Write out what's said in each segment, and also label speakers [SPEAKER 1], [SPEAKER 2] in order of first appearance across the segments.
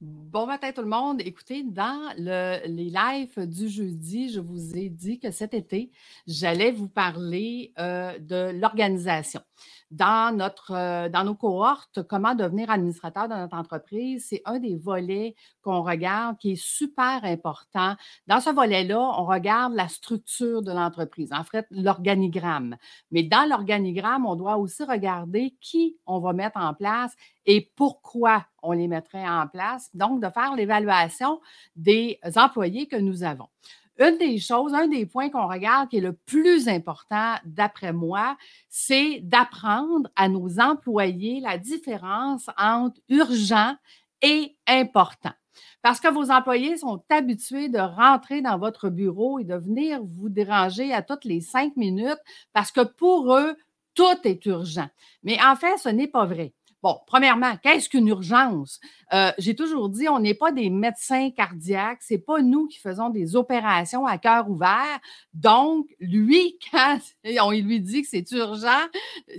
[SPEAKER 1] Bon matin tout le monde. Écoutez, dans le, les lives du jeudi, je vous ai dit que cet été, j'allais vous parler euh, de l'organisation. Dans, notre, euh, dans nos cohortes, comment devenir administrateur de notre entreprise, c'est un des volets qu'on regarde qui est super important. Dans ce volet-là, on regarde la structure de l'entreprise, en fait, l'organigramme. Mais dans l'organigramme, on doit aussi regarder qui on va mettre en place et pourquoi on les mettrait en place. Donc, de faire l'évaluation des employés que nous avons. Une des choses, un des points qu'on regarde qui est le plus important, d'après moi, c'est d'apprendre à nos employés la différence entre urgent et important. Parce que vos employés sont habitués de rentrer dans votre bureau et de venir vous déranger à toutes les cinq minutes parce que pour eux, tout est urgent. Mais en fait, ce n'est pas vrai. Bon, premièrement, qu'est-ce qu'une urgence? Euh, j'ai toujours dit, on n'est pas des médecins cardiaques, c'est pas nous qui faisons des opérations à cœur ouvert. Donc, lui, quand on lui dit que c'est urgent,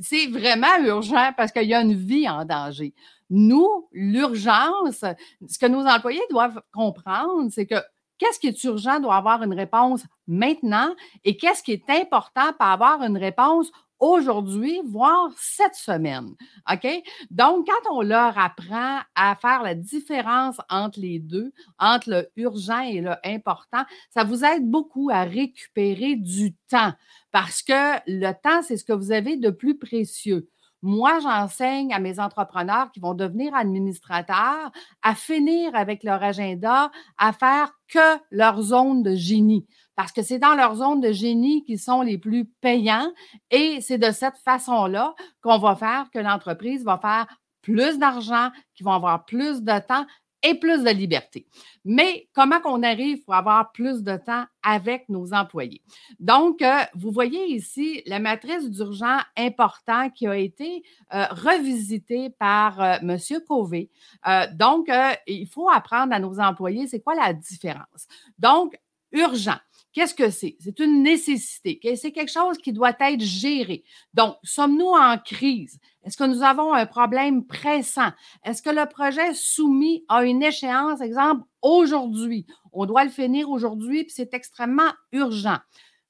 [SPEAKER 1] c'est vraiment urgent parce qu'il y a une vie en danger. Nous, l'urgence, ce que nos employés doivent comprendre, c'est que qu'est-ce qui est urgent doit avoir une réponse maintenant et qu'est-ce qui est important pour avoir une réponse aujourd'hui, voire cette semaine. OK? Donc, quand on leur apprend à faire la différence entre les deux, entre le urgent et le important, ça vous aide beaucoup à récupérer du temps parce que le temps, c'est ce que vous avez de plus précieux. Moi, j'enseigne à mes entrepreneurs qui vont devenir administrateurs à finir avec leur agenda, à faire que leur zone de génie. Parce que c'est dans leur zone de génie qu'ils sont les plus payants et c'est de cette façon-là qu'on va faire que l'entreprise va faire plus d'argent, qu'ils vont avoir plus de temps et plus de liberté. Mais comment qu'on arrive pour avoir plus de temps avec nos employés? Donc, euh, vous voyez ici la matrice d'urgent important qui a été euh, revisitée par euh, M. Covey. donc, il faut apprendre à nos employés c'est quoi la différence. Donc, urgent. Qu'est-ce que c'est? C'est une nécessité. C'est quelque chose qui doit être géré. Donc, sommes-nous en crise? Est-ce que nous avons un problème pressant? Est-ce que le projet soumis à une échéance, exemple, aujourd'hui? On doit le finir aujourd'hui, puis c'est extrêmement urgent.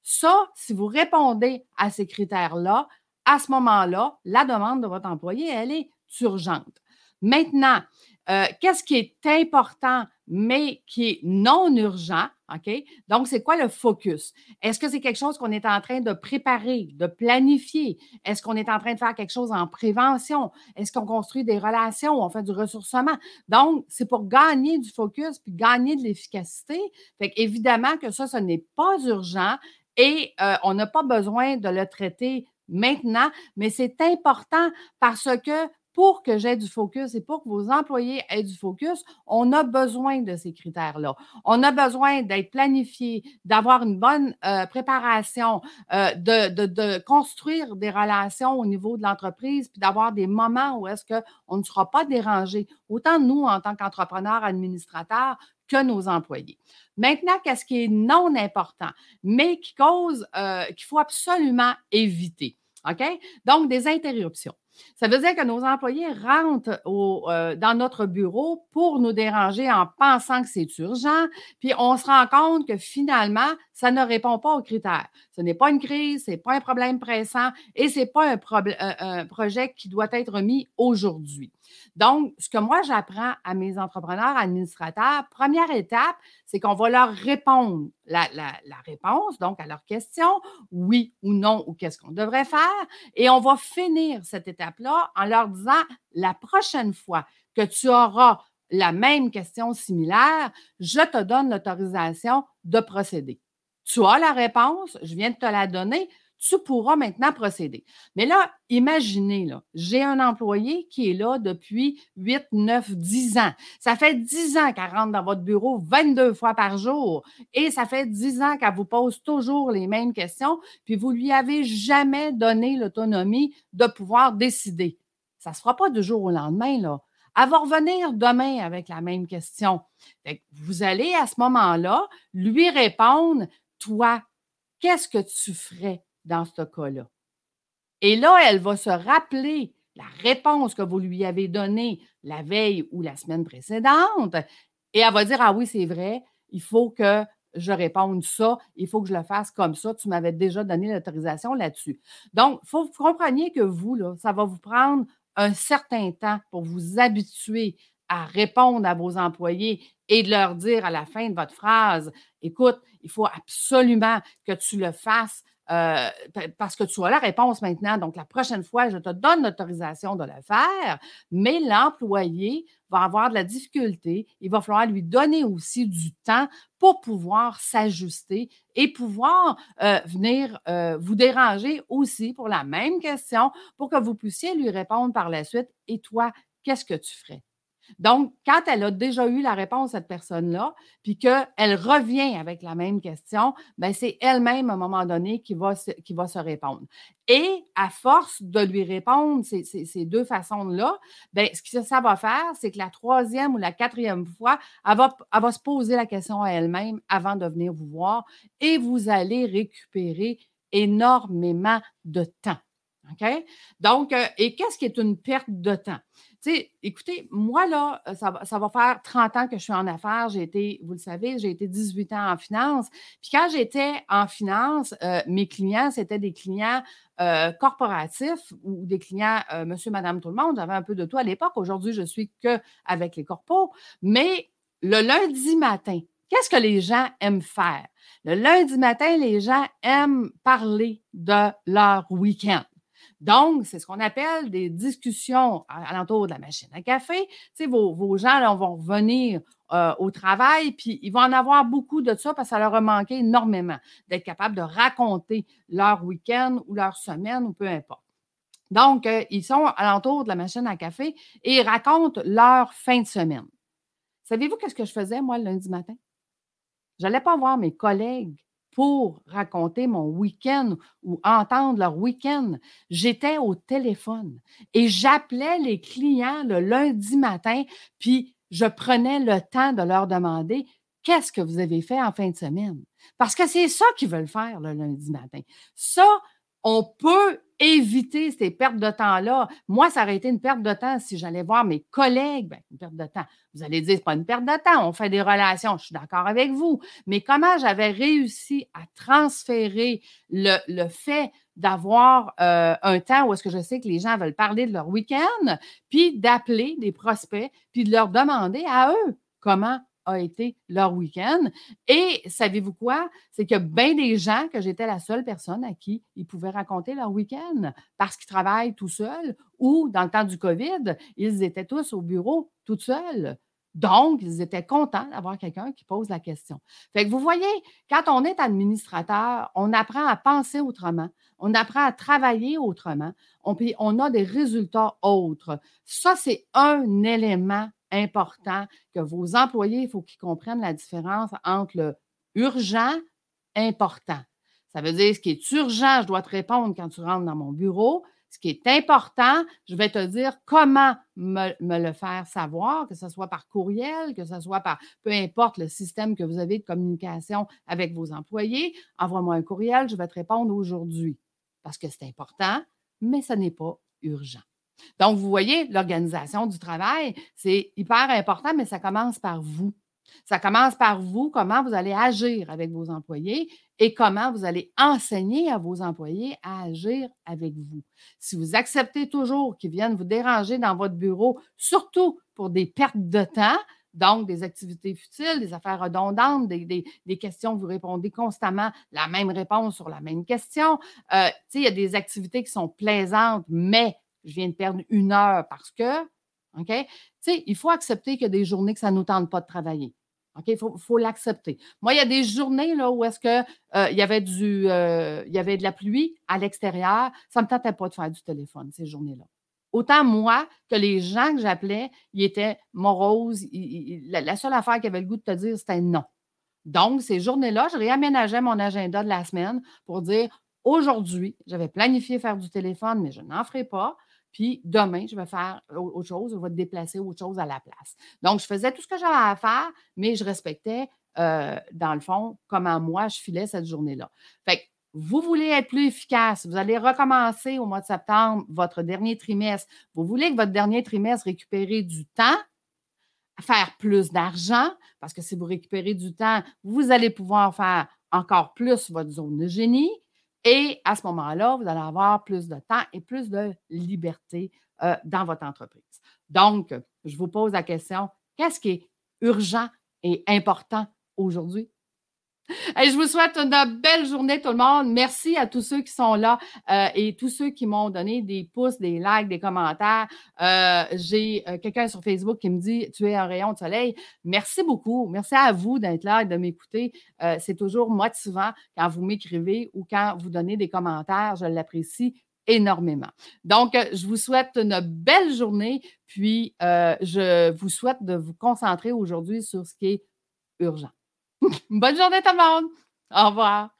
[SPEAKER 1] Ça, si vous répondez à ces critères-là, à ce moment-là, la demande de votre employé, elle est urgente. Maintenant, euh, qu'est-ce qui est important, mais qui est non urgent? OK? Donc, c'est quoi le focus? Est-ce que c'est quelque chose qu'on est en train de préparer, de planifier? Est-ce qu'on est en train de faire quelque chose en prévention? Est-ce qu'on construit des relations? On fait du ressourcement? Donc, c'est pour gagner du focus puis gagner de l'efficacité. Fait évidemment que ça, ce n'est pas urgent et euh, on n'a pas besoin de le traiter maintenant, mais c'est important parce que pour que j'aie du focus et pour que vos employés aient du focus, on a besoin de ces critères-là. On a besoin d'être planifié, d'avoir une bonne euh, préparation, euh, de, construire des relations au niveau de l'entreprise, puis d'avoir des moments où est-ce qu'on ne sera pas dérangé, autant nous en tant qu'entrepreneurs, administrateurs, que nos employés. Maintenant, qu'est-ce qui est non important, mais qui cause, euh, qu'il faut absolument éviter? OK? Donc, des interruptions. Ça veut dire que nos employés rentrent euh, dans notre bureau pour nous déranger en pensant que c'est urgent, puis on se rend compte que finalement, ça ne répond pas aux critères. Ce n'est pas une crise, ce n'est pas un problème pressant et ce n'est pas un, projet qui doit être mis aujourd'hui. Donc, ce que moi, j'apprends à mes entrepreneurs administrateurs, première étape, c'est qu'on va leur répondre la, réponse, donc à leur question, oui ou non, ou qu'est-ce qu'on devrait faire. Et on va finir cette étape-là en leur disant, la prochaine fois que tu auras la même question similaire, je te donne l'autorisation de procéder. Tu as la réponse, je viens de te la donner, tu pourras maintenant procéder. Mais là, imaginez, là, j'ai un employé qui est là depuis 8, 9, 10 ans. Ça fait 10 ans qu'elle rentre dans votre bureau 22 fois par jour et ça fait 10 ans qu'elle vous pose toujours les mêmes questions, puis vous lui avez jamais donné l'autonomie de pouvoir décider. Ça ne se fera pas du jour au lendemain, là. Elle va revenir demain avec la même question. vous allez à ce moment-là lui répondre, toi, qu'est-ce que tu ferais dans ce cas-là? Et là, elle va se rappeler la réponse que vous lui avez donnée la veille ou la semaine précédente. Et elle va dire Ah oui, c'est vrai, il faut que je réponde ça, il faut que je le fasse comme ça. Tu m'avais déjà donné l'autorisation là-dessus. Donc, il faut que vous compreniez que vous, là, ça va vous prendre un certain temps pour vous habituer à répondre à vos employés et de leur dire à la fin de votre phrase, écoute, il faut absolument que tu le fasses euh, parce que tu as la réponse maintenant. Donc, la prochaine fois, je te donne l'autorisation de le faire, mais l'employé va avoir de la difficulté. Il va falloir lui donner aussi du temps pour pouvoir s'ajuster et pouvoir euh, venir euh, vous déranger aussi pour la même question pour que vous puissiez lui répondre par la suite. Et toi, qu'est-ce que tu ferais? Donc, quand elle a déjà eu la réponse, cette personne-là, puis qu'elle revient avec la même question, ben c'est elle-même, à un moment donné, qui va, se, répondre. Et à force de lui répondre ces, deux façons-là, ben, ce que ça va faire, c'est que la troisième ou la quatrième fois, elle va, elle se poser la question à elle-même avant de venir vous voir et vous allez récupérer énormément de temps. OK? Donc, euh, et qu'est-ce qui est une perte de temps? Sais, écoutez, moi, là, euh, ça va, faire 30 ans que je suis en affaires. J'ai été, vous le savez, j'ai été 18 ans en finance. Puis quand j'étais en finance, euh, mes clients, c'était des clients euh, corporatifs ou des clients monsieur, madame, tout le monde. J'avais un peu de tout à l'époque. Aujourd'hui, je suis que avec les corpos. Mais le lundi matin, qu'est-ce que les gens aiment faire? Le lundi matin, les gens aiment parler de leur week-end. Donc, c'est ce qu'on appelle des discussions alentour de la machine à café. Tu sais, vos, gens là, vont revenir euh, au travail, puis ils vont en avoir beaucoup de ça parce que ça leur a manqué énormément d'être capable de raconter leur week-end ou leur semaine ou peu importe. Donc, euh, ils sont alentour de la machine à café et ils racontent leur fin de semaine. Savez-vous qu'est-ce que je faisais, moi, le lundi matin? Je n'allais pas voir mes collègues pour raconter mon week-end ou entendre leur week-end. J'étais au téléphone et j'appelais les clients le lundi matin, puis je prenais le temps de leur demander qu'est-ce que vous avez fait en fin de semaine. Parce que c'est ça qu'ils veulent faire le lundi matin. Ça, on peut éviter ces pertes de temps-là. Moi, ça aurait été une perte de temps si j'allais voir mes collègues. Bien, une perte de temps. Vous allez dire, ce pas une perte de temps, on fait des relations. Je suis d'accord avec vous. Mais comment j'avais réussi à transférer le, fait d'avoir euh, un temps où est-ce que je sais que les gens veulent parler de leur week-end, puis d'appeler des prospects, puis de leur demander à eux comment a été leur week-end. Et savez-vous quoi? C'est que bien des gens que j'étais la seule personne à qui ils pouvaient raconter leur week-end parce qu'ils travaillent tout seuls ou dans le temps du COVID, ils étaient tous au bureau tout seuls. Donc, ils étaient contents d'avoir quelqu'un qui pose la question. Fait que vous voyez, quand on est administrateur, on apprend à penser autrement, on apprend à travailler autrement, on, on a des résultats autres. Ça, c'est un élément important que vos employés, il faut qu'ils comprennent la différence entre le urgent, important. Ça veut dire ce qui est urgent, je dois te répondre quand tu rentres dans mon bureau. Ce qui est important, je vais te dire comment me, le faire savoir, que ce soit par courriel, que ce soit par peu importe le système que vous avez de communication avec vos employés. Envoie-moi un courriel, je vais te répondre aujourd'hui parce que c'est important, mais ce n'est pas urgent. Donc, vous voyez, l'organisation du travail, c'est hyper important, mais ça commence par vous. Ça commence par vous, comment vous allez agir avec vos employés et comment vous allez enseigner à vos employés à agir avec vous. Si vous acceptez toujours qu'ils viennent vous déranger dans votre bureau, surtout pour des pertes de temps, donc des activités futiles, des affaires redondantes, des, questions, vous répondez constamment la même réponse sur la même question. Euh, il y a des activités qui sont plaisantes, mais je viens de perdre une heure parce que, OK? Tu sais, il faut accepter qu'il y a des journées que ça ne nous tente pas de travailler. OK? Il faut, l'accepter. Moi, il y a des journées là, où est-ce qu'il euh, y avait du euh, il y avait de la pluie à l'extérieur. Ça ne me tentait pas de faire du téléphone ces journées-là. Autant moi que les gens que j'appelais, ils étaient moroses. la, seule affaire qu'ils avaient le goût de te dire, c'était non. Donc, ces journées-là, je réaménageais mon agenda de la semaine pour dire aujourd'hui, j'avais planifié faire du téléphone, mais je n'en ferai pas. Puis demain, je vais faire autre chose, je vais déplacer autre chose à la place. Donc, je faisais tout ce que j'avais à faire, mais je respectais, euh, dans le fond, comment moi je filais cette journée-là. Fait vous voulez être plus efficace, vous allez recommencer au mois de septembre votre dernier trimestre, vous voulez que votre dernier trimestre récupère du temps, faire plus d'argent, parce que si vous récupérez du temps, vous allez pouvoir faire encore plus votre zone de génie. Et à ce moment-là, vous allez avoir plus de temps et plus de liberté euh, dans votre entreprise. Donc, je vous pose la question, qu'est-ce qui est urgent et important aujourd'hui? je vous souhaite une belle journée, tout le monde. Merci à tous ceux qui sont là euh, et tous ceux qui m'ont donné des pouces, des likes, des commentaires. Euh, j'ai euh, quelqu'un sur Facebook qui me dit Tu es un rayon de soleil. Merci beaucoup. Merci à vous d'être là et de m'écouter. C'est toujours motivant quand vous m'écrivez ou quand vous donnez des commentaires. Je l'apprécie énormément. Donc, je vous souhaite une belle journée, puis je vous souhaite de vous concentrer aujourd'hui sur ce qui est urgent. Bonne journée tout le monde. Au revoir.